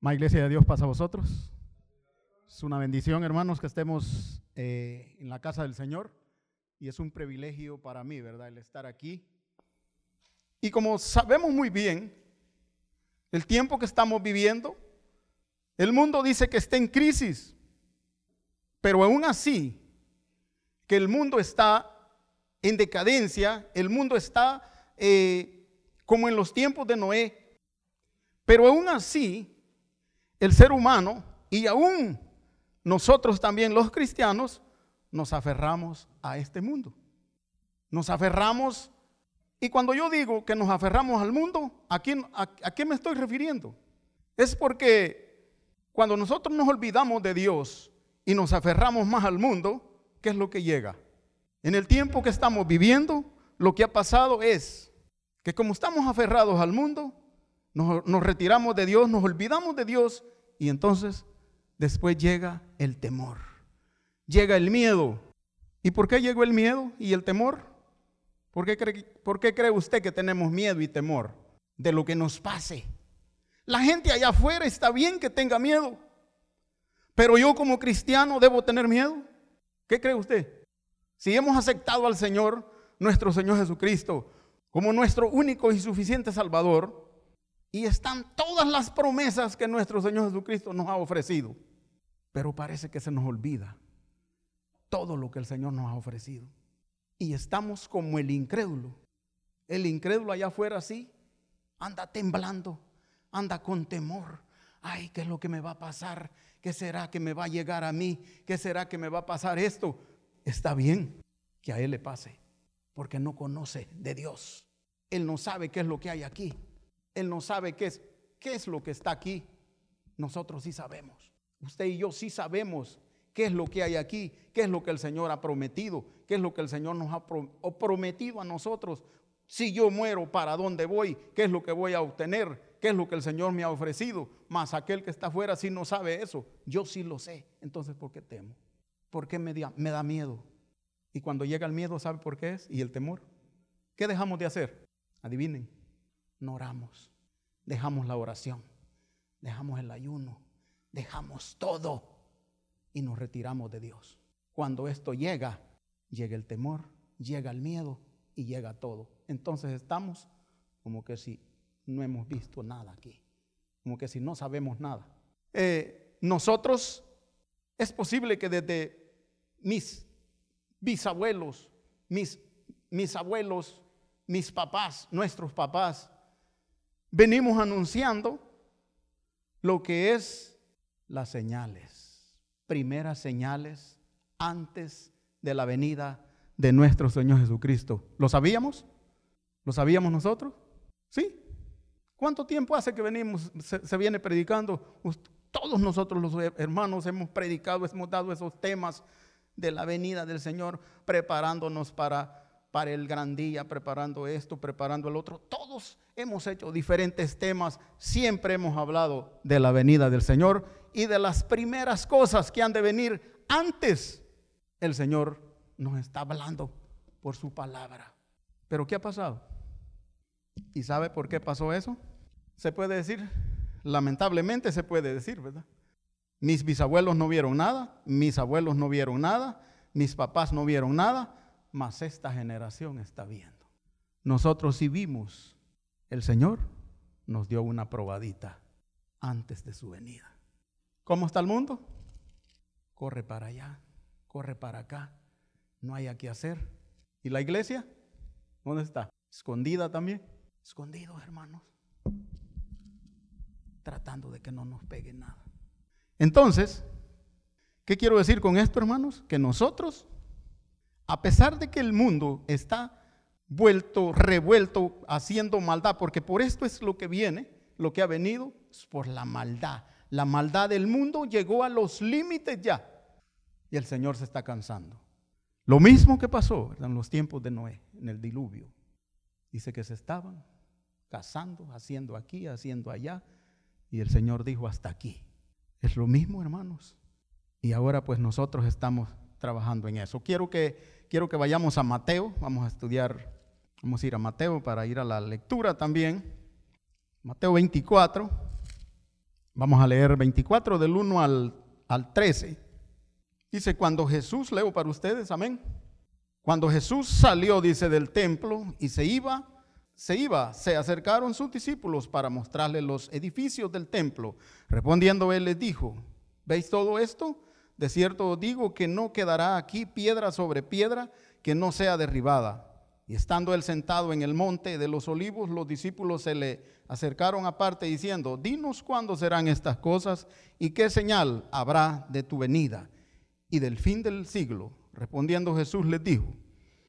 Ma Iglesia de Dios pasa a vosotros. Es una bendición, hermanos, que estemos eh, en la casa del Señor. Y es un privilegio para mí, ¿verdad? El estar aquí. Y como sabemos muy bien, el tiempo que estamos viviendo, el mundo dice que está en crisis. Pero aún así, que el mundo está en decadencia, el mundo está eh, como en los tiempos de Noé. Pero aún así, el ser humano y aún nosotros también los cristianos nos aferramos a este mundo. Nos aferramos, y cuando yo digo que nos aferramos al mundo, ¿a, quién, a, qué me estoy refiriendo? Es porque cuando nosotros nos olvidamos de Dios y nos aferramos más al mundo, ¿qué es lo que llega? En el tiempo que estamos viviendo, lo que ha pasado es que como estamos aferrados al mundo, nos, nos retiramos de Dios, nos olvidamos de Dios y entonces después llega el temor, llega el miedo. ¿Y por qué llegó el miedo y el temor? ¿Por qué, cree, ¿Por qué cree usted que tenemos miedo y temor de lo que nos pase? La gente allá afuera está bien que tenga miedo, pero yo como cristiano debo tener miedo. ¿Qué cree usted? Si hemos aceptado al Señor, nuestro Señor Jesucristo, como nuestro único y suficiente Salvador, y están todas las promesas que nuestro Señor Jesucristo nos ha ofrecido. Pero parece que se nos olvida todo lo que el Señor nos ha ofrecido. Y estamos como el incrédulo. El incrédulo allá afuera sí, anda temblando, anda con temor. Ay, ¿qué es lo que me va a pasar? ¿Qué será que me va a llegar a mí? ¿Qué será que me va a pasar esto? Está bien que a él le pase, porque no conoce de Dios. Él no sabe qué es lo que hay aquí. Él no sabe qué es, qué es lo que está aquí. Nosotros sí sabemos. Usted y yo sí sabemos qué es lo que hay aquí, qué es lo que el Señor ha prometido, qué es lo que el Señor nos ha prometido a nosotros. Si yo muero, ¿para dónde voy? ¿Qué es lo que voy a obtener? ¿Qué es lo que el Señor me ha ofrecido? Más aquel que está afuera sí no sabe eso. Yo sí lo sé. Entonces, ¿por qué temo? ¿Por qué me da, me da miedo? Y cuando llega el miedo, ¿sabe por qué es? Y el temor. ¿Qué dejamos de hacer? Adivinen no oramos. Dejamos la oración, dejamos el ayuno, dejamos todo y nos retiramos de Dios. Cuando esto llega, llega el temor, llega el miedo y llega todo. Entonces estamos como que si no hemos visto nada aquí, como que si no sabemos nada. Eh, nosotros, es posible que desde mis bisabuelos, mis, mis abuelos, mis papás, nuestros papás, venimos anunciando lo que es las señales, primeras señales antes de la venida de nuestro Señor Jesucristo. ¿Lo sabíamos? ¿Lo sabíamos nosotros? ¿Sí? ¿Cuánto tiempo hace que venimos, se, se viene predicando? Todos nosotros los hermanos hemos predicado, hemos dado esos temas de la venida del Señor, preparándonos para para el gran día, preparando esto, preparando el otro. Todos hemos hecho diferentes temas, siempre hemos hablado de la venida del Señor y de las primeras cosas que han de venir antes. El Señor nos está hablando por su palabra. Pero ¿qué ha pasado? ¿Y sabe por qué pasó eso? Se puede decir, lamentablemente se puede decir, ¿verdad? Mis bisabuelos no vieron nada, mis abuelos no vieron nada, mis papás no vieron nada, mas esta generación está viendo. Nosotros sí vimos, el Señor nos dio una probadita antes de su venida. ¿Cómo está el mundo? Corre para allá, corre para acá, no hay qué hacer. ¿Y la iglesia? ¿Dónde está? Escondida también. Escondidos, hermanos. Tratando de que no nos pegue nada. Entonces, ¿qué quiero decir con esto, hermanos? Que nosotros a pesar de que el mundo está vuelto, revuelto, haciendo maldad, porque por esto es lo que viene, lo que ha venido, es por la maldad. La maldad del mundo llegó a los límites ya y el Señor se está cansando. Lo mismo que pasó en los tiempos de Noé, en el diluvio. Dice que se estaban casando, haciendo aquí, haciendo allá, y el Señor dijo hasta aquí. Es lo mismo, hermanos. Y ahora pues nosotros estamos trabajando en eso. Quiero que quiero que vayamos a Mateo, vamos a estudiar, vamos a ir a Mateo para ir a la lectura también. Mateo 24, Vamos a leer 24 del 1 al, al 13. Dice, cuando Jesús, leo para ustedes, amén. Cuando Jesús salió, dice, del templo y se iba, se iba, se acercaron sus discípulos para mostrarle los edificios del templo. Respondiendo él les dijo, ¿veis todo esto? De cierto digo que no quedará aquí piedra sobre piedra que no sea derribada. Y estando él sentado en el monte de los olivos, los discípulos se le acercaron aparte diciendo, dinos cuándo serán estas cosas y qué señal habrá de tu venida y del fin del siglo. Respondiendo Jesús les dijo,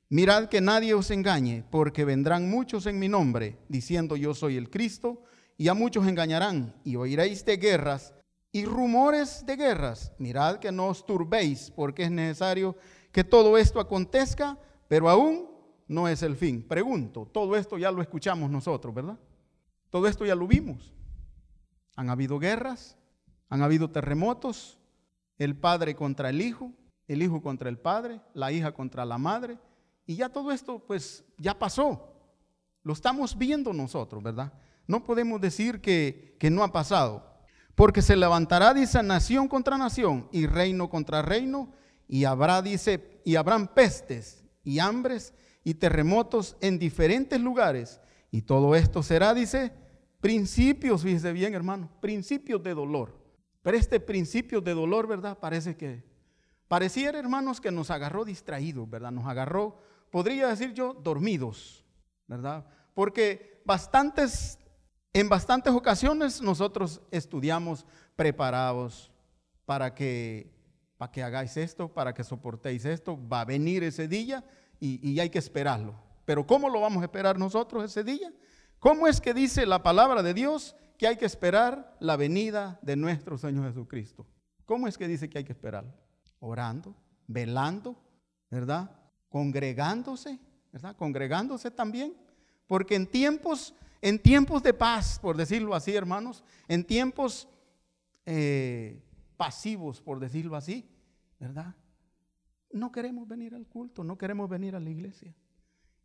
mirad que nadie os engañe, porque vendrán muchos en mi nombre, diciendo yo soy el Cristo, y a muchos engañarán, y oiréis de guerras y rumores de guerras. Mirad que no os turbéis, porque es necesario que todo esto acontezca, pero aún no es el fin. Pregunto, todo esto ya lo escuchamos nosotros, ¿verdad? Todo esto ya lo vimos. Han habido guerras, han habido terremotos, el padre contra el hijo, el hijo contra el padre, la hija contra la madre, y ya todo esto pues ya pasó. Lo estamos viendo nosotros, ¿verdad? No podemos decir que, que no ha pasado, porque se levantará, dice, nación contra nación y reino contra reino, y habrá, dice, y habrán pestes y hambres y terremotos en diferentes lugares, y todo esto será, dice, principios, fíjese bien, hermano, principios de dolor. Pero este principio de dolor, ¿verdad? Parece que, pareciera, hermanos, que nos agarró distraídos, ¿verdad? Nos agarró, podría decir yo, dormidos, ¿verdad? Porque bastantes, en bastantes ocasiones nosotros estudiamos preparados para que, para que hagáis esto, para que soportéis esto, va a venir ese día y, y hay que esperarlo. Pero ¿cómo lo vamos a esperar nosotros ese día? ¿Cómo es que dice la palabra de Dios que hay que esperar la venida de nuestro Señor Jesucristo. ¿Cómo es que dice que hay que esperar? Orando, velando, ¿verdad? Congregándose, ¿verdad? Congregándose también. Porque en tiempos, en tiempos de paz, por decirlo así, hermanos, en tiempos eh, pasivos, por decirlo así, ¿verdad? No queremos venir al culto, no queremos venir a la iglesia.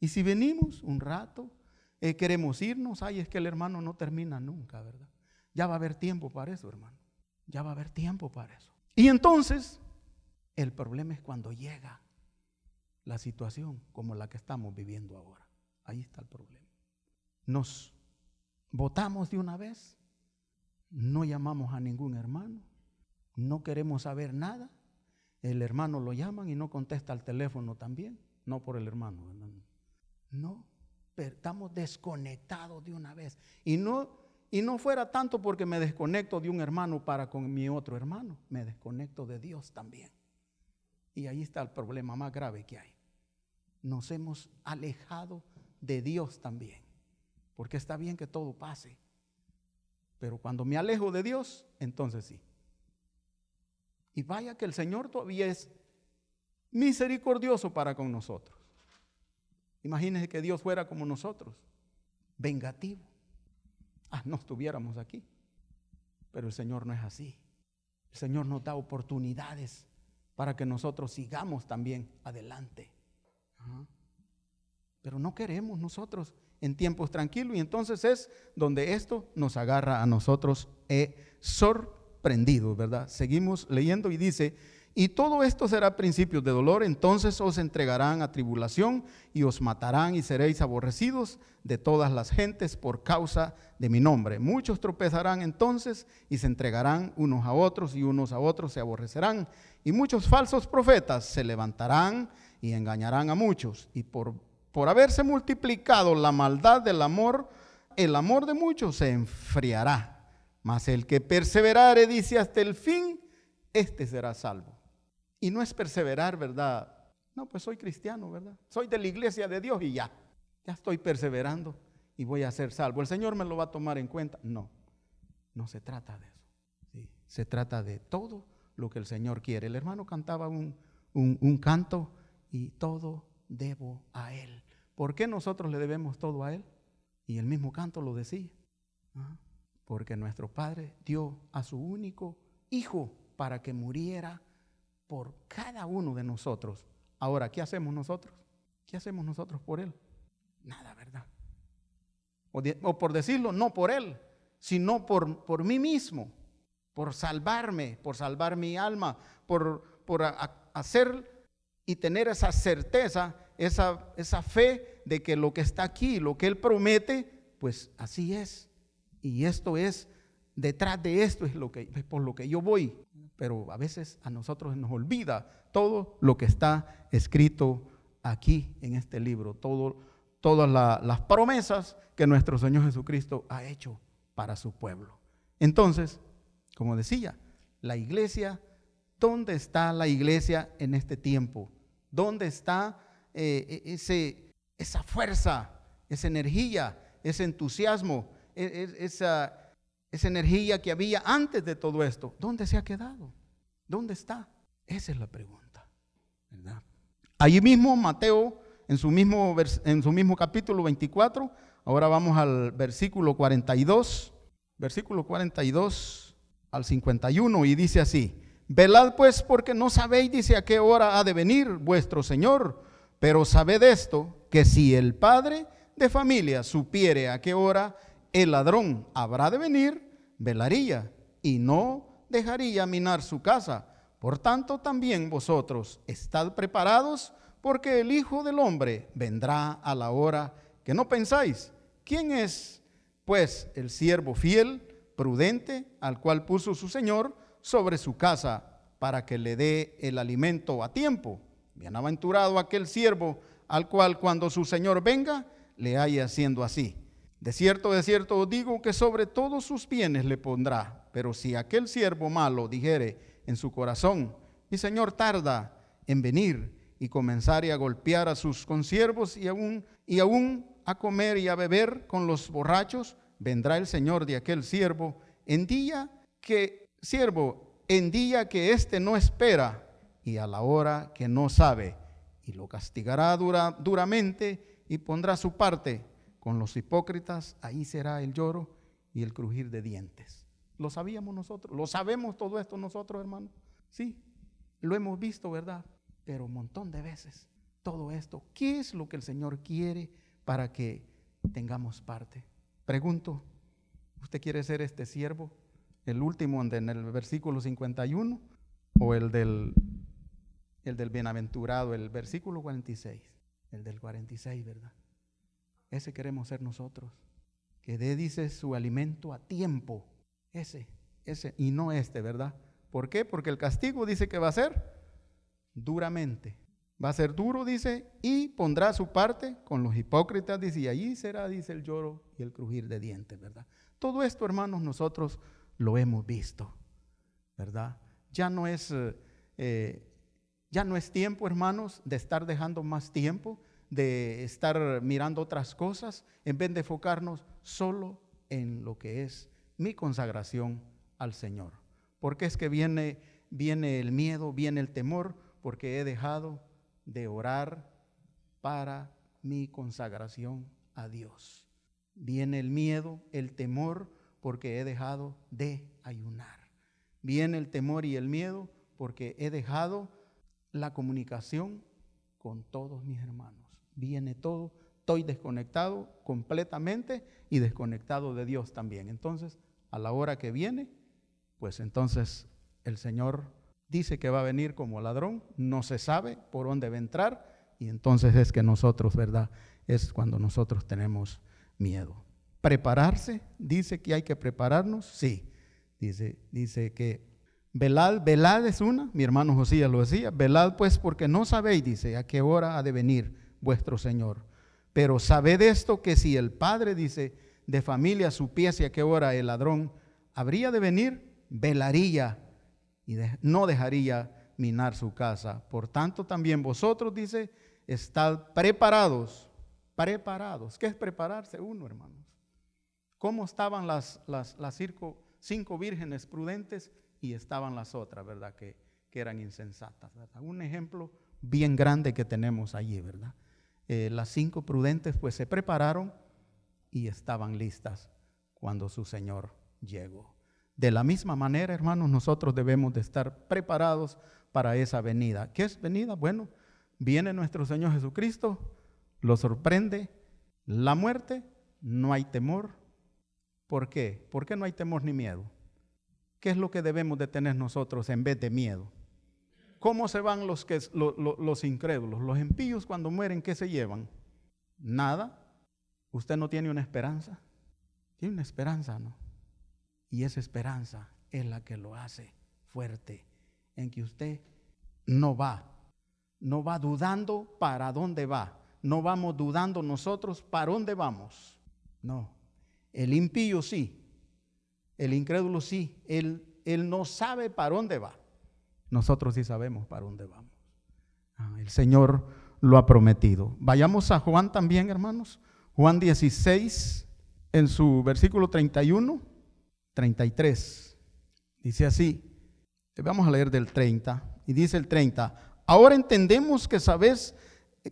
Y si venimos un rato, eh, queremos irnos, ay, es que el hermano no termina nunca, ¿verdad? Ya va a haber tiempo para eso, hermano. Ya va a haber tiempo para eso. Y entonces, el problema es cuando llega la situación como la que estamos viviendo ahora. Ahí está el problema. Nos votamos de una vez, no llamamos a ningún hermano, no queremos saber nada. El hermano lo llaman y no contesta al teléfono también, no por el hermano. No, estamos desconectados de una vez. Y no, y no fuera tanto porque me desconecto de un hermano para con mi otro hermano, me desconecto de Dios también. Y ahí está el problema más grave que hay. Nos hemos alejado de Dios también. Porque está bien que todo pase. Pero cuando me alejo de Dios, entonces sí. Y vaya que el Señor todavía es misericordioso para con nosotros. Imagínense que Dios fuera como nosotros, vengativo. Ah, no estuviéramos aquí. Pero el Señor no es así. El Señor nos da oportunidades para que nosotros sigamos también adelante. Pero no queremos nosotros en tiempos tranquilos y entonces es donde esto nos agarra a nosotros eh, sorprendidos, ¿verdad? Seguimos leyendo y dice, y todo esto será principio de dolor, entonces os entregarán a tribulación y os matarán y seréis aborrecidos de todas las gentes por causa de mi nombre. Muchos tropezarán entonces y se entregarán unos a otros y unos a otros se aborrecerán. Y muchos falsos profetas se levantarán y engañarán a muchos. Y por, por haberse multiplicado la maldad del amor, el amor de muchos se enfriará. Mas el que perseverare, dice hasta el fin, este será salvo. Y no es perseverar, ¿verdad? No, pues soy cristiano, ¿verdad? Soy de la iglesia de Dios y ya. Ya estoy perseverando y voy a ser salvo. ¿El Señor me lo va a tomar en cuenta? No, no se trata de eso. Se trata de todo lo que el Señor quiere. El hermano cantaba un, un canto y todo debo a Él. ¿Por qué nosotros le debemos todo a Él? Y el mismo canto lo decía. Porque nuestro Padre dio a su único Hijo para que muriera por cada uno de nosotros. Ahora, ¿qué hacemos nosotros? ¿Qué hacemos nosotros por Él? Nada, ¿verdad? O, por decirlo, no por Él, sino por, por mí mismo. por salvarme, por salvar mi alma, por, por hacer y tener esa certeza, esa, esa fe de que lo que está aquí, lo que Él promete, pues así es. Y esto es, detrás de esto es, lo que, es por lo que yo voy. Pero a veces a nosotros nos olvida todo lo que está escrito aquí en este libro, todo, todas las promesas que nuestro Señor Jesucristo ha hecho para su pueblo. Entonces, como decía, la iglesia, ¿dónde está la iglesia en este tiempo? ¿Dónde está eh, e, ese, esa fuerza, esa energía, ese entusiasmo, e, e, esa, esa energía que había antes de todo esto? ¿Dónde se ha quedado? ¿Dónde está? Esa es la pregunta. Allí mismo Mateo, en su mismo, en su mismo capítulo 24, ahora vamos al versículo 42, versículo 42 al 51 y dice así, velad pues porque no sabéis, dice, a qué hora ha de venir vuestro Señor, pero sabed esto, que si el padre de familia supiere a qué hora el ladrón habrá de venir, velaría y no dejaría minar su casa. Por tanto, también vosotros estad preparados, porque el Hijo del Hombre vendrá a la hora que no pensáis. ¿Quién es, pues, el siervo fiel? prudente al cual puso su Señor sobre su casa para que le dé el alimento a tiempo. Bienaventurado aquel siervo al cual cuando su Señor venga le haya haciendo así. De cierto, de cierto os digo que sobre todos sus bienes le pondrá. Pero si aquel siervo malo dijere en su corazón, mi Señor tarda en venir y comenzare a golpear a sus consiervos y aún, a comer y a beber con los borrachos, vendrá el Señor de aquel siervo en día que, siervo, en día que éste no espera y a la hora que no sabe, y lo castigará dura, duramente y pondrá su parte. Con los hipócritas, ahí será el lloro y el crujir de dientes. Lo sabíamos nosotros, lo sabemos todo esto nosotros, hermano. Sí, lo hemos visto, ¿verdad? Pero un montón de veces todo esto, ¿qué es lo que el Señor quiere para que tengamos parte? Pregunto, ¿usted quiere ser este siervo? ¿El último en el versículo 51 o el del, el del bienaventurado, el versículo 46? El del 46, ¿verdad? Ese queremos ser nosotros. Que dé, dice, su alimento a tiempo. Ese, ese, y no este, ¿verdad? ¿Por qué? Porque el castigo dice que va a ser duramente. Va a ser duro, dice, y pondrá su parte con los hipócritas, dice, y allí será, dice, el lloro y el crujir de dientes, ¿verdad? Todo esto, hermanos, nosotros lo hemos visto, ¿verdad? Ya no es, eh, eh, ya no es tiempo, hermanos, de estar dejando más tiempo, de estar mirando otras cosas, en vez de enfocarnos solo en lo que es mi consagración al Señor. Porque es que viene, viene el miedo, viene el temor, porque he dejado de orar para mi consagración a Dios. Viene el miedo, el temor, porque he dejado de ayunar. Viene el temor y el miedo porque he dejado la comunicación con todos mis hermanos. Viene todo, estoy desconectado completamente y desconectado de Dios también. Entonces, a la hora que viene, pues entonces el Señor dice que va a venir como ladrón, no se sabe por dónde va a entrar y entonces es que nosotros, ¿verdad? Es cuando nosotros tenemos miedo. Prepararse, dice que hay que prepararnos, sí. Dice, dice que velad, velad es una, mi hermano Josías lo decía, velad pues porque no sabéis, dice, a qué hora ha de venir vuestro Señor. Pero sabed esto que si el padre, dice, de familia supiese a qué hora el ladrón habría de venir, velaría y no dejaría minar su casa. Por tanto, también vosotros, dice, estad preparados, preparados. ¿Qué es prepararse uno, hermanos? ¿Cómo estaban las, cinco, vírgenes prudentes y estaban las otras, verdad? Que, que eran insensatas. Un ejemplo bien grande que tenemos allí, ¿verdad? Eh, las cinco prudentes pues se prepararon y estaban listas cuando su Señor llegó. De la misma manera, hermanos, nosotros debemos de estar preparados para esa venida. ¿Qué es venida? Bueno, viene nuestro Señor Jesucristo, lo sorprende la muerte, no hay temor. ¿Por qué? ¿Por qué no hay temor ni miedo? ¿Qué es lo que debemos de tener nosotros en vez de miedo? ¿Cómo se van los, que, los incrédulos? Los impíos cuando mueren, ¿qué se llevan? Nada. Usted no tiene una esperanza. Tiene una esperanza, ¿no? Y esa esperanza es la que lo hace fuerte, en que usted no va, no va dudando para dónde va. No vamos dudando nosotros para dónde vamos. No. El impío sí, el incrédulo sí, él, él no sabe para dónde va. Nosotros sí sabemos para dónde vamos. Ah, el Señor lo ha prometido. Vayamos a Juan también, hermanos. Juan 16, en su versículo 31, 33. Dice así. Vamos a leer del 30. Y dice el 30. Ahora entendemos que sabes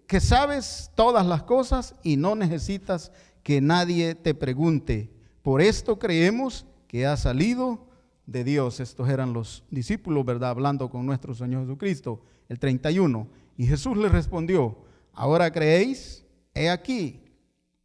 que sabes todas las cosas y no necesitas que nadie te pregunte. Por esto creemos que ha salido de Dios. Estos eran los discípulos, ¿verdad? Hablando con nuestro Señor Jesucristo. El 31. Y Jesús les respondió, ahora creéis, he aquí,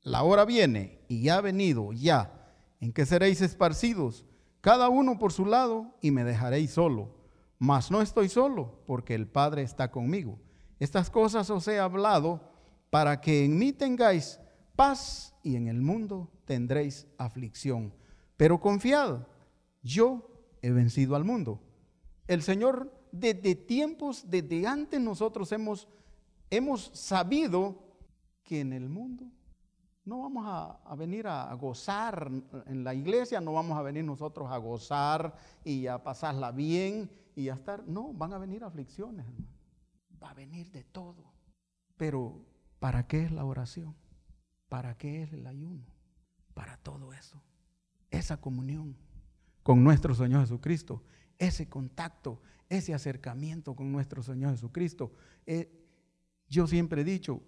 la hora viene y ya ha venido, ya, en que seréis esparcidos, cada uno por su lado, y me dejaréis solo. Mas no estoy solo, porque el Padre está conmigo. Estas cosas os he hablado para que en mí tengáis paz y en el mundo tendréis aflicción. Pero confiad, yo he vencido al mundo. El Señor desde tiempos, desde antes nosotros hemos, hemos sabido que en el mundo no vamos a, a, venir a gozar en la iglesia, no vamos a venir nosotros a gozar y a pasarla bien y a estar, no, van a venir aflicciones, Va a venir de todo. Pero, ¿para qué es la oración? ¿Para qué es el ayuno? Para todo eso esa comunión con nuestro Señor Jesucristo, ese contacto, ese acercamiento con nuestro Señor Jesucristo. Eh, yo siempre he dicho,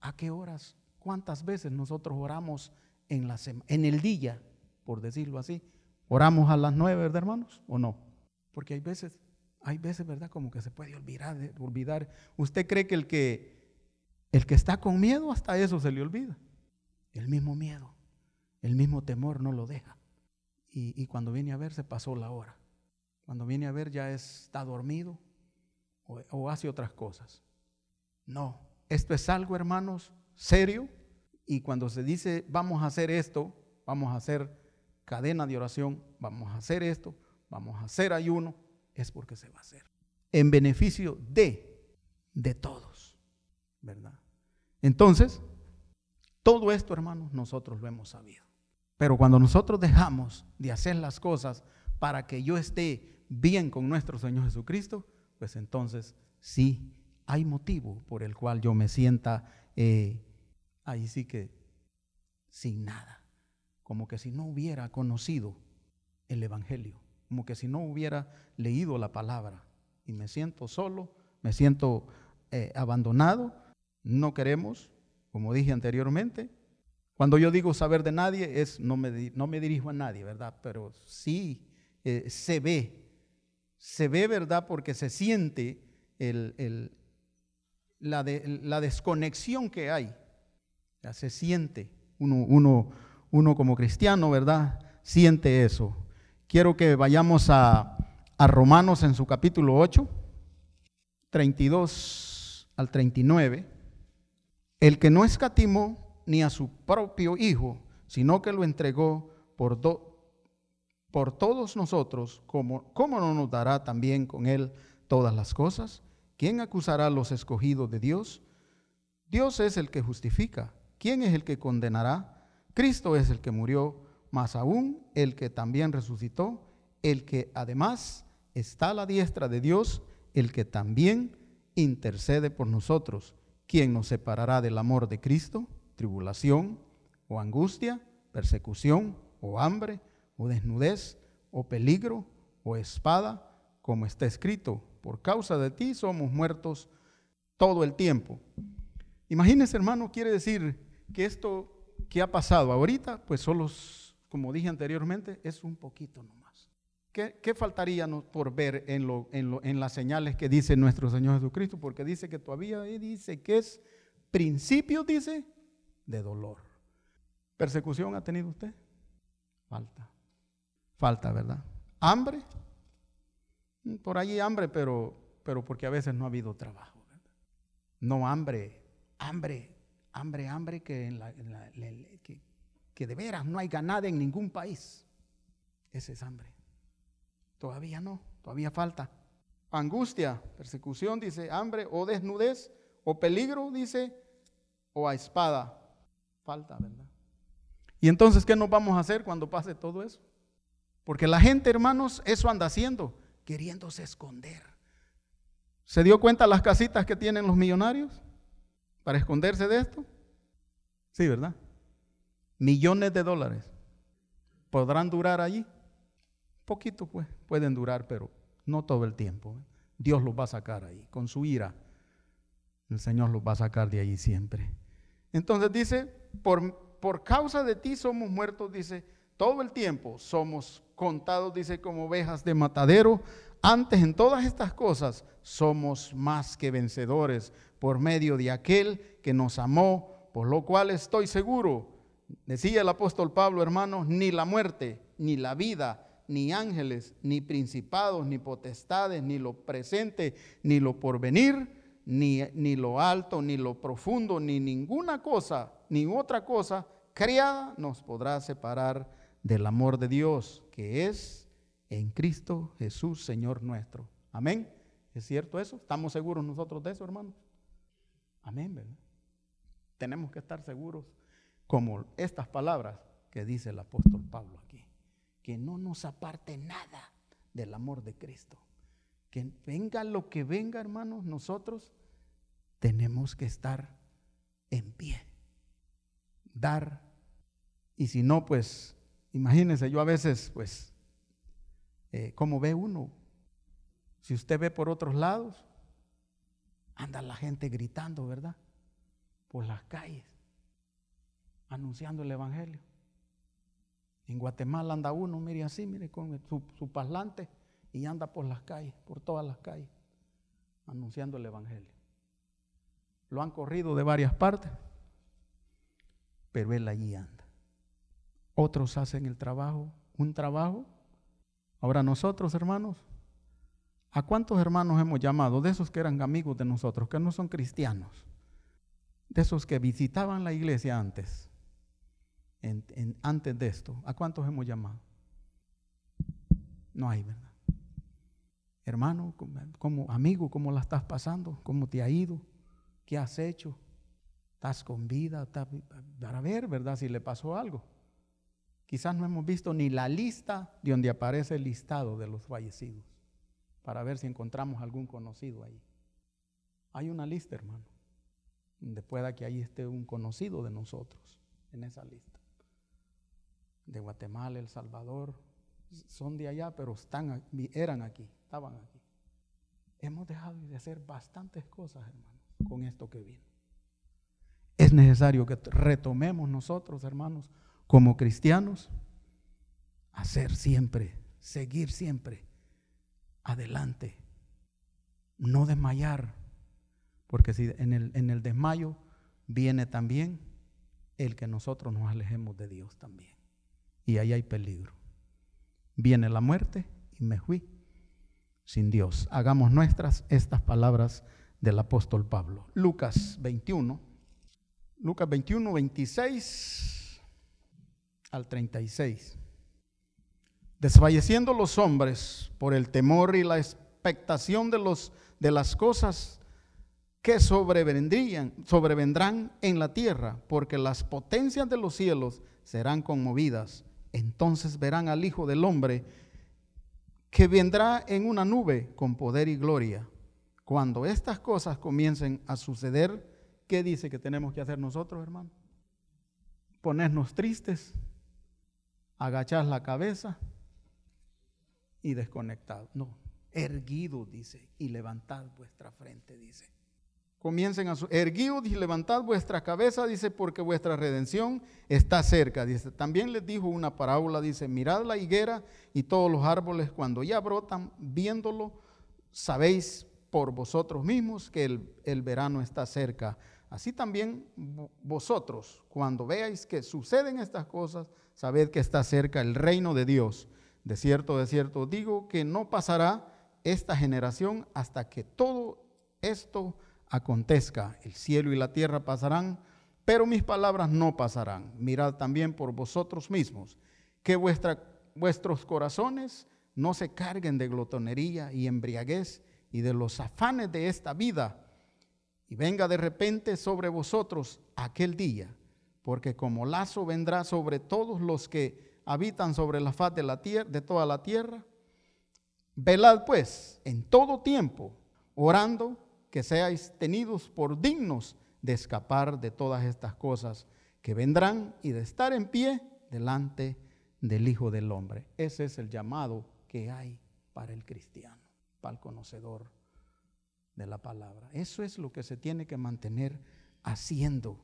¿a qué horas, cuántas veces nosotros oramos en, el día, por decirlo así? ¿Oramos a las nueve, ¿verdad, hermanos? ¿O no? Porque hay veces, hay veces, ¿verdad? Como que se puede olvidar, olvidar. ¿Usted cree que el que el que está con miedo hasta eso se le olvida? El mismo miedo, el mismo temor no lo deja y, cuando viene a ver se pasó la hora. Cuando viene a ver ya está dormido o, o hace otras cosas. No, esto es algo, hermanos, serio. Y cuando se dice vamos a hacer esto, vamos a hacer cadena de oración, vamos a hacer esto, vamos a hacer ayuno, es porque se va a hacer. En beneficio de, de todos, ¿verdad? Entonces, todo esto, hermanos, nosotros lo hemos sabido. Pero cuando nosotros dejamos de hacer las cosas para que yo esté bien con nuestro Señor Jesucristo, pues entonces sí hay motivo por el cual yo me sienta eh, ahí sí que sin nada, como que si no hubiera conocido el Evangelio, como que si no hubiera leído la palabra y me siento solo, me siento eh, abandonado, no queremos, como dije anteriormente, cuando yo digo saber de nadie, es, no, me, no me dirijo a nadie, ¿verdad? Pero sí eh, se ve, se ve, ¿verdad? Porque se siente el, la, la, desconexión que hay. Se siente, uno, uno, uno como cristiano, ¿verdad? Siente eso. Quiero que vayamos a, a Romanos en su capítulo 8, 32 al 39. El que no escatimó ni a su propio Hijo, sino que lo entregó por, por todos nosotros, ¿cómo, ¿cómo no nos dará también con Él todas las cosas? ¿Quién acusará a los escogidos de Dios? Dios es el que justifica. ¿Quién es el que condenará? Cristo es el que murió, más aún el que también resucitó, el que además está a la diestra de Dios, el que también intercede por nosotros. ¿Quién nos separará del amor de Cristo? Tribulación o angustia, persecución o hambre o desnudez o peligro o espada, como está escrito, por causa de ti somos muertos todo el tiempo. Imagínense, hermano, quiere decir que esto que ha pasado ahorita, pues solo, como dije anteriormente, es un poquito nomás. ¿Qué, qué faltaría por ver en, lo, en, lo, en las señales que dice nuestro Señor Jesucristo? Porque dice que todavía dice que es principio, dice, de dolor. ¿Persecución ha tenido usted? Falta. Falta, ¿verdad? Hambre, Por allí hambre, pero, pero porque a veces no ha habido trabajo. No hambre, hambre, hambre, hambre que, en la, que, que de veras no hay ganada en ningún país. Ese es hambre. Todavía no, todavía falta. Angustia, persecución, dice, hambre o desnudez, o peligro, dice, o a espada. Falta, ¿verdad? Y entonces, ¿qué nos vamos a hacer cuando pase todo eso? Porque la gente, hermanos, eso anda haciendo, queriéndose esconder. ¿Se dio cuenta las casitas que tienen los millonarios para esconderse de esto? Sí, ¿verdad? Millones de dólares. ¿Podrán durar allí? Poquito, pues, pueden durar, pero no todo el tiempo. ¿eh? Dios los va a sacar ahí, con su ira. El Señor los va a sacar de allí siempre. Entonces dice, por, por causa de ti somos muertos, dice, todo el tiempo somos contados, dice, como ovejas de matadero. Antes en todas estas cosas somos más que vencedores por medio de aquel que nos amó, por lo cual estoy seguro, decía el apóstol Pablo, hermanos, ni la muerte, ni la vida, ni ángeles, ni principados, ni potestades, ni lo presente, ni lo porvenir, ni, ni lo alto, ni lo profundo, ni ninguna cosa, ni otra cosa creada nos podrá separar del amor de Dios que es en Cristo Jesús, Señor nuestro. Amén. ¿Es cierto eso? ¿Estamos seguros nosotros de eso, hermanos? Amén, ¿verdad? Tenemos que estar seguros como estas palabras que dice el apóstol Pablo aquí que no nos aparte nada del amor de Cristo. Que venga lo que venga, hermanos, nosotros tenemos que estar en pie. Dar. Y si no, pues, imagínense, yo a veces, pues, eh, como ve uno, si usted ve por otros lados, anda la gente gritando, ¿verdad? Por las calles, anunciando el Evangelio. En Guatemala anda uno, mire así, mire, con su, su parlante y anda por las calles, por todas las calles, anunciando el Evangelio. Lo han corrido de varias partes, pero él allí anda. Otros hacen el trabajo, un trabajo. Ahora nosotros, hermanos, ¿a cuántos hermanos hemos llamado? De esos que eran amigos de nosotros, que no son cristianos, de esos que visitaban la iglesia antes antes de esto? ¿A cuántos hemos llamado? No hay, ¿verdad? Hermano, como amigo, ¿cómo la estás pasando? ¿Cómo te ha ido? ¿Qué has hecho? ¿Estás con vida? Para ver, ¿verdad? Si le pasó algo. Quizás no hemos visto ni la lista de donde aparece el listado de los fallecidos, para ver si encontramos algún conocido ahí. Hay una lista, hermano, donde pueda que ahí esté un conocido de nosotros en esa lista de Guatemala, El Salvador, son de allá, pero eran aquí, estaban aquí. Hemos dejado de hacer bastantes cosas, hermanos, con esto que vino. Es necesario que retomemos nosotros, hermanos, como cristianos, hacer siempre, seguir siempre adelante, no desmayar, porque si en el, desmayo viene también el que nosotros nos alejemos de Dios también y ahí hay peligro. Viene la muerte y me fui sin Dios. Hagamos nuestras estas palabras del apóstol Pablo. Lucas 21, Lucas 21, 26 al 36. Desfalleciendo los hombres por el temor y la expectación de, los, de las cosas que sobrevendrían, sobrevendrán en la tierra, porque las potencias de los cielos serán conmovidas entonces verán al Hijo del Hombre que vendrá en una nube con poder y gloria. Cuando estas cosas comiencen a suceder, ¿qué dice que tenemos que hacer nosotros, hermano? Ponernos tristes, agachar la cabeza y desconectar. No, erguido, dice, y levantad vuestra frente, dice comiencen a su, erguidos y levantad vuestra cabeza, dice, porque vuestra redención está cerca, dice. También les dijo una parábola, dice, mirad la higuera y todos los árboles cuando ya brotan, viéndolo, sabéis por vosotros mismos que el, el verano está cerca. Así también vosotros, cuando veáis que suceden estas cosas, sabed que está cerca el reino de Dios. De cierto, de cierto, digo que no pasará esta generación hasta que todo esto acontezca. El cielo y la tierra pasarán, pero mis palabras no pasarán. Mirad también por vosotros mismos, que vuestros corazones no se carguen de glotonería y embriaguez y de los afanes de esta vida, y venga de repente sobre vosotros aquel día, porque como lazo vendrá sobre todos los que habitan sobre la faz de la tierra, de toda la tierra. Velad pues en todo tiempo, orando que seáis tenidos por dignos de escapar de todas estas cosas que vendrán y de estar en pie delante del Hijo del Hombre. Ese es el llamado que hay para el cristiano, para el conocedor de la palabra. Eso es lo que se tiene que mantener haciendo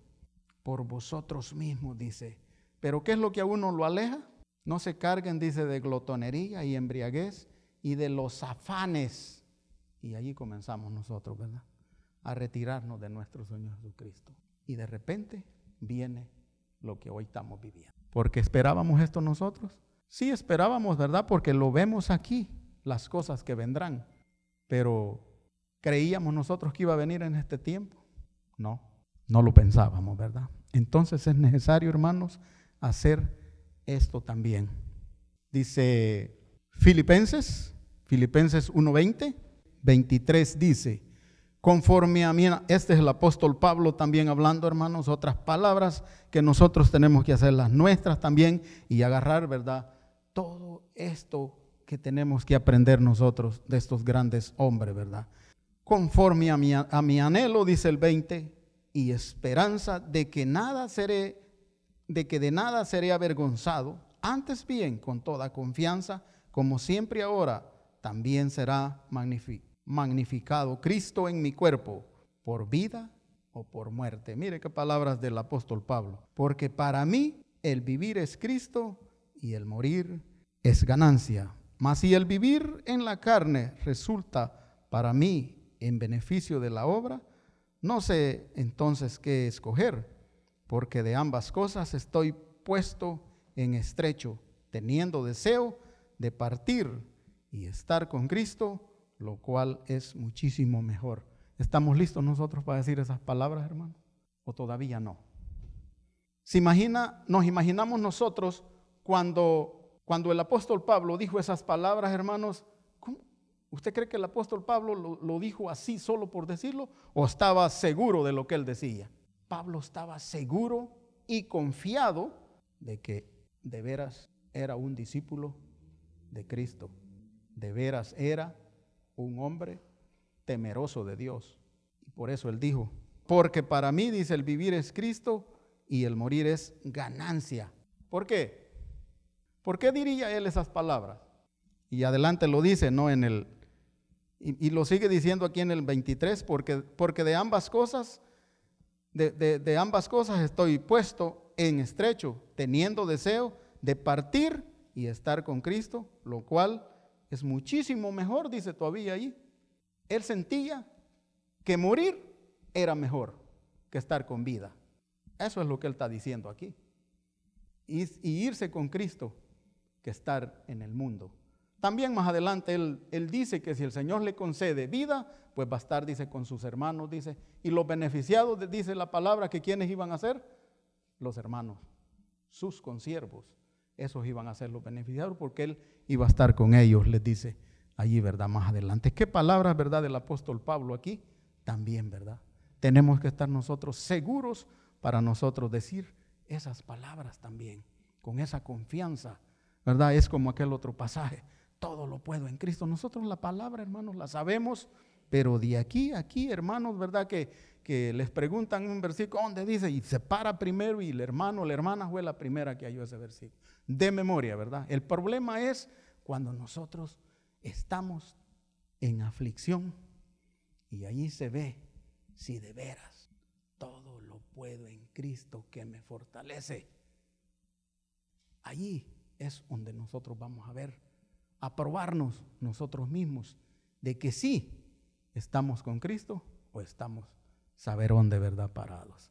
por vosotros mismos, dice. Pero ¿qué es lo que a uno lo aleja? No se carguen, dice, de glotonería y embriaguez y de los afanes y allí comenzamos nosotros, ¿verdad? A retirarnos de nuestro Señor Jesucristo. Y de repente viene lo que hoy estamos viviendo. Porque esperábamos esto nosotros. Sí esperábamos, ¿verdad? Porque lo vemos aquí, las cosas que vendrán. Pero creíamos nosotros que iba a venir en este tiempo. No, no lo pensábamos, ¿verdad? Entonces es necesario, hermanos, hacer esto también. Dice Filipenses, Filipenses 1:20. 23 dice, conforme a mí, este es el apóstol Pablo también hablando, hermanos, otras palabras que nosotros tenemos que hacer las nuestras también y agarrar, ¿verdad? Todo esto que tenemos que aprender nosotros de estos grandes hombres, ¿verdad? Conforme a mi, a mi anhelo, dice el 20, y esperanza de que nada seré, de que de nada seré avergonzado, antes bien, con toda confianza, como siempre ahora, también será magnificado magnificado Cristo en mi cuerpo, por vida o por muerte. Mire qué palabras del apóstol Pablo. Porque para mí el vivir es Cristo y el morir es ganancia. Mas si el vivir en la carne resulta para mí en beneficio de la obra, no sé entonces qué escoger, porque de ambas cosas estoy puesto en estrecho, teniendo deseo de partir y estar con Cristo lo cual es muchísimo mejor. ¿Estamos listos nosotros para decir esas palabras, hermano? ¿O todavía no? ¿Se imagina, nos imaginamos nosotros cuando, cuando el apóstol Pablo dijo esas palabras, hermanos? ¿Usted cree que el apóstol Pablo lo, dijo así solo por decirlo? ¿O estaba seguro de lo que él decía? Pablo estaba seguro y confiado de que de veras era un discípulo de Cristo. De veras era un hombre temeroso de Dios. Y por eso él dijo, porque para mí, dice, el vivir es Cristo y el morir es ganancia. ¿Por qué? ¿Por qué diría él esas palabras? Y adelante lo dice, ¿no? En el, y, lo sigue diciendo aquí en el 23, porque, porque de ambas cosas, de, de ambas cosas estoy puesto en estrecho, teniendo deseo de partir y estar con Cristo, lo cual es muchísimo mejor, dice todavía ahí. Él sentía que morir era mejor que estar con vida. Eso es lo que él está diciendo aquí. Y, irse con Cristo que estar en el mundo. También más adelante él, él, dice que si el Señor le concede vida, pues va a estar, dice, con sus hermanos, dice. Y los beneficiados, dice la palabra, que quienes iban a ser los hermanos, sus consiervos. Esos iban a ser los beneficiados porque él iba a estar con ellos, les dice allí, ¿verdad? Más adelante. ¿Qué palabras, verdad, del apóstol Pablo aquí? También, ¿verdad? Tenemos que estar nosotros seguros para nosotros decir esas palabras también, con esa confianza, ¿verdad? Es como aquel otro pasaje, todo lo puedo en Cristo. Nosotros la palabra, hermanos, la sabemos, pero de aquí a aquí, hermanos, ¿verdad? Que, que les preguntan un versículo, ¿dónde dice? Y se para primero y el hermano, la hermana fue la primera que halló ese versículo de memoria, ¿verdad? El problema es cuando nosotros estamos en aflicción y allí se ve si de veras todo lo puedo en Cristo que me fortalece. Allí es donde nosotros vamos a ver, a probarnos nosotros mismos de que sí estamos con Cristo o estamos saber dónde verdad parados.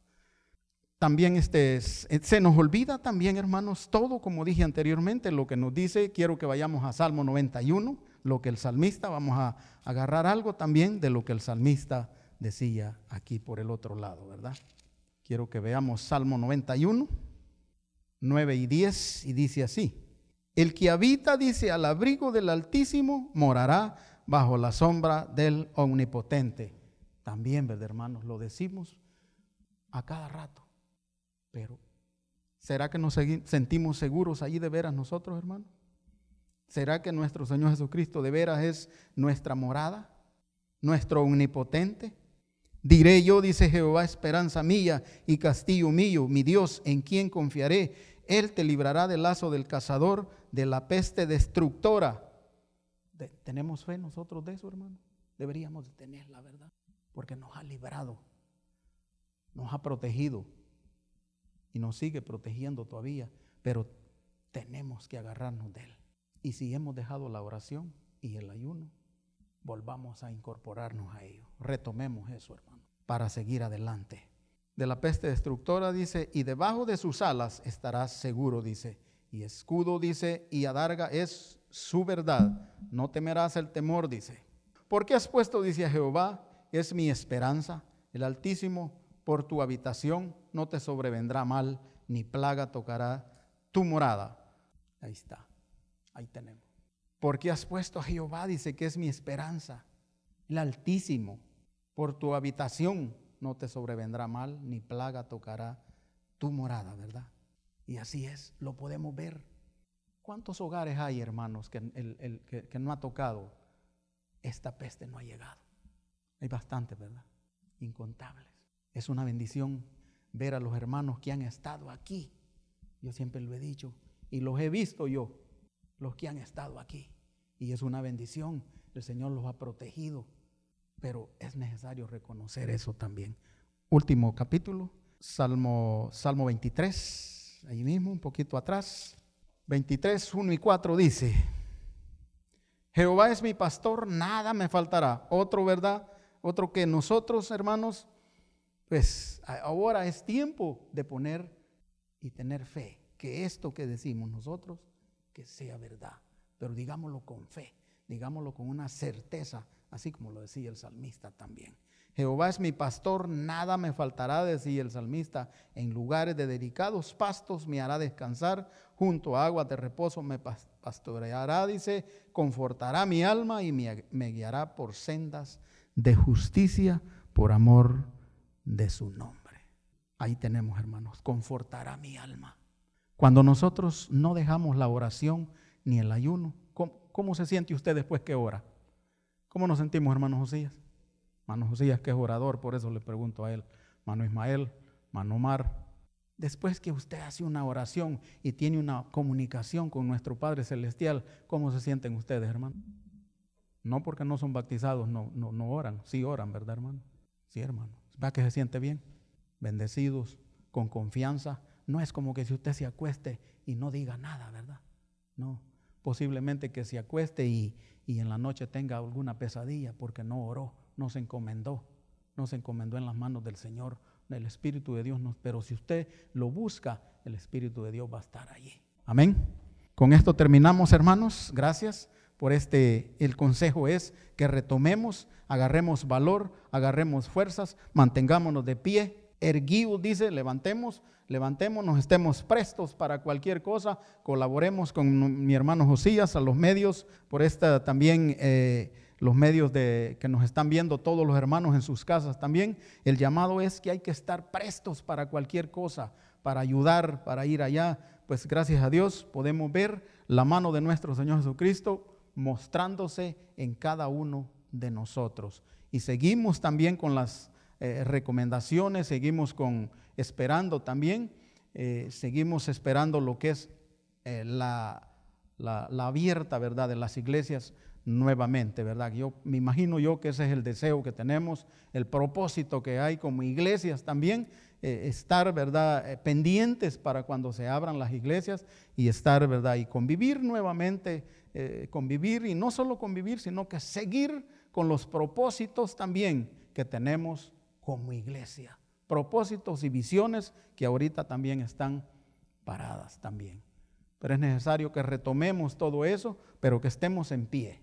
También este, se nos olvida también, hermanos, todo, como dije anteriormente, lo que nos dice, quiero que vayamos a Salmo 91, lo que el salmista, vamos a agarrar algo también de lo que el salmista decía aquí por el otro lado, ¿verdad? Quiero que veamos Salmo 91, 9 y 10, y dice así, el que habita, dice, al abrigo del Altísimo, morará bajo la sombra del Omnipotente. También, ¿verdad, hermanos? Lo decimos a cada rato, pero ¿será que nos sentimos seguros allí de veras nosotros, hermanos? ¿Será que nuestro Señor Jesucristo de veras es nuestra morada, nuestro omnipotente? Diré yo, dice Jehová, esperanza mía y castillo mío, mi Dios, en quien confiaré. Él te librará del lazo del cazador, de la peste destructora. ¿Tenemos fe nosotros de eso, hermano? Deberíamos de tener la verdad, porque nos ha librado, nos ha protegido y nos sigue protegiendo todavía, pero tenemos que agarrarnos de Él. Y si hemos dejado la oración y el ayuno, volvamos a incorporarnos a ello. Retomemos eso, hermano, para seguir adelante. De la peste destructora dice, y debajo de sus alas estarás seguro, dice. Y escudo, dice, y adarga es su verdad. No temerás el temor, dice. Porque has puesto, dice a Jehová, es mi esperanza. El Altísimo, por tu habitación, no te sobrevendrá mal, ni plaga tocará tu morada. Ahí está. Ahí tenemos. Porque has puesto a Jehová, dice que es mi esperanza, el Altísimo. Por tu habitación no te sobrevendrá mal, ni plaga tocará tu morada, ¿verdad? Y así es, lo podemos ver. ¿Cuántos hogares hay, hermanos, que, no ha tocado? Esta peste no ha llegado. Hay bastantes, ¿verdad? Incontables. Es una bendición ver a los hermanos que han estado aquí. Yo siempre lo he dicho y los he visto yo los que han estado aquí. Y es una bendición. El Señor los ha protegido. Pero es necesario reconocer eso también. Último capítulo, Salmo, Salmo 23, ahí mismo, un poquito atrás. 23, 1 y 4 dice, Jehová es mi pastor, nada me faltará. Otro, ¿verdad? Otro que nosotros, hermanos, pues ahora es tiempo de poner y tener fe, que esto que decimos nosotros que sea verdad, pero digámoslo con fe, digámoslo con una certeza, así como lo decía el salmista también. Jehová es mi pastor, nada me faltará, decía el salmista, en lugares de delicados pastos me hará descansar, junto a aguas de reposo me pastoreará, dice, confortará mi alma y me guiará por sendas de justicia por amor de su nombre. Ahí tenemos, hermanos, confortará mi alma. Cuando nosotros no dejamos la oración ni el ayuno, ¿cómo, se siente usted después que ora? ¿Cómo nos sentimos, hermano Josías? Hermano Josías, que es orador, por eso le pregunto a él. Mano Ismael, mano Omar. Después que usted hace una oración y tiene una comunicación con nuestro Padre Celestial, ¿cómo se sienten ustedes, hermano? No porque no son bautizados, no, no, no oran. Sí oran, ¿verdad, hermano? Sí, hermano. ¿Va que se siente bien? Bendecidos, con confianza, no es como que si usted se acueste y no diga nada, ¿verdad? No, posiblemente que se acueste y, en la noche tenga alguna pesadilla porque no oró, no se encomendó, no se encomendó en las manos del Señor, del Espíritu de Dios. Pero si usted lo busca, el Espíritu de Dios va a estar allí. Amén. Con esto terminamos, hermanos. Gracias por este. El consejo es que retomemos, agarremos valor, agarremos fuerzas, mantengámonos de pie erguidos, dice, levantemos, levantémonos, estemos prestos para cualquier cosa, colaboremos con mi hermano Josías, a los medios, por esta también, eh, los medios de, que nos están viendo, todos los hermanos en sus casas también. El llamado es que hay que estar prestos para cualquier cosa, para ayudar, para ir allá. Pues gracias a Dios podemos ver la mano de nuestro Señor Jesucristo mostrándose en cada uno de nosotros. Y seguimos también con las eh, recomendaciones, seguimos con, esperando también, eh, seguimos esperando lo que es eh, la, la, abierta, ¿verdad?, de las iglesias nuevamente, ¿verdad? Yo me imagino yo que ese es el deseo que tenemos, el propósito que hay como iglesias también, estar, ¿verdad?, pendientes para cuando se abran las iglesias y estar, ¿verdad?, y convivir nuevamente, convivir y no solo convivir, sino que seguir con los propósitos también que tenemos como iglesia. Propósitos y visiones que ahorita también están paradas también. Pero es necesario que retomemos todo eso, pero que estemos en pie,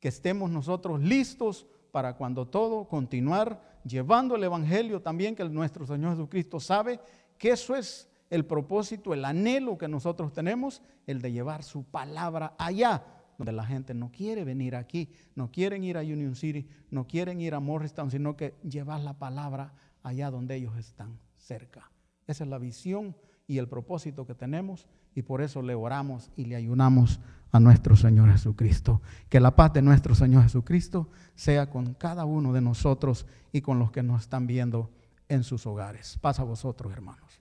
que estemos nosotros listos para cuando todo continuar llevando el Evangelio también, que nuestro Señor Jesucristo sabe que eso es el propósito, el anhelo que nosotros tenemos, el de llevar su palabra allá, donde la gente no quiere venir aquí, no quieren ir a Union City, no quieren ir a Morristown, sino que llevar la palabra allá donde ellos están, cerca. Esa es la visión y el propósito que tenemos y por eso le oramos y le ayunamos a nuestro Señor Jesucristo. Que la paz de nuestro Señor Jesucristo sea con cada uno de nosotros y con los que nos están viendo en sus hogares. Paz a vosotros, hermanos.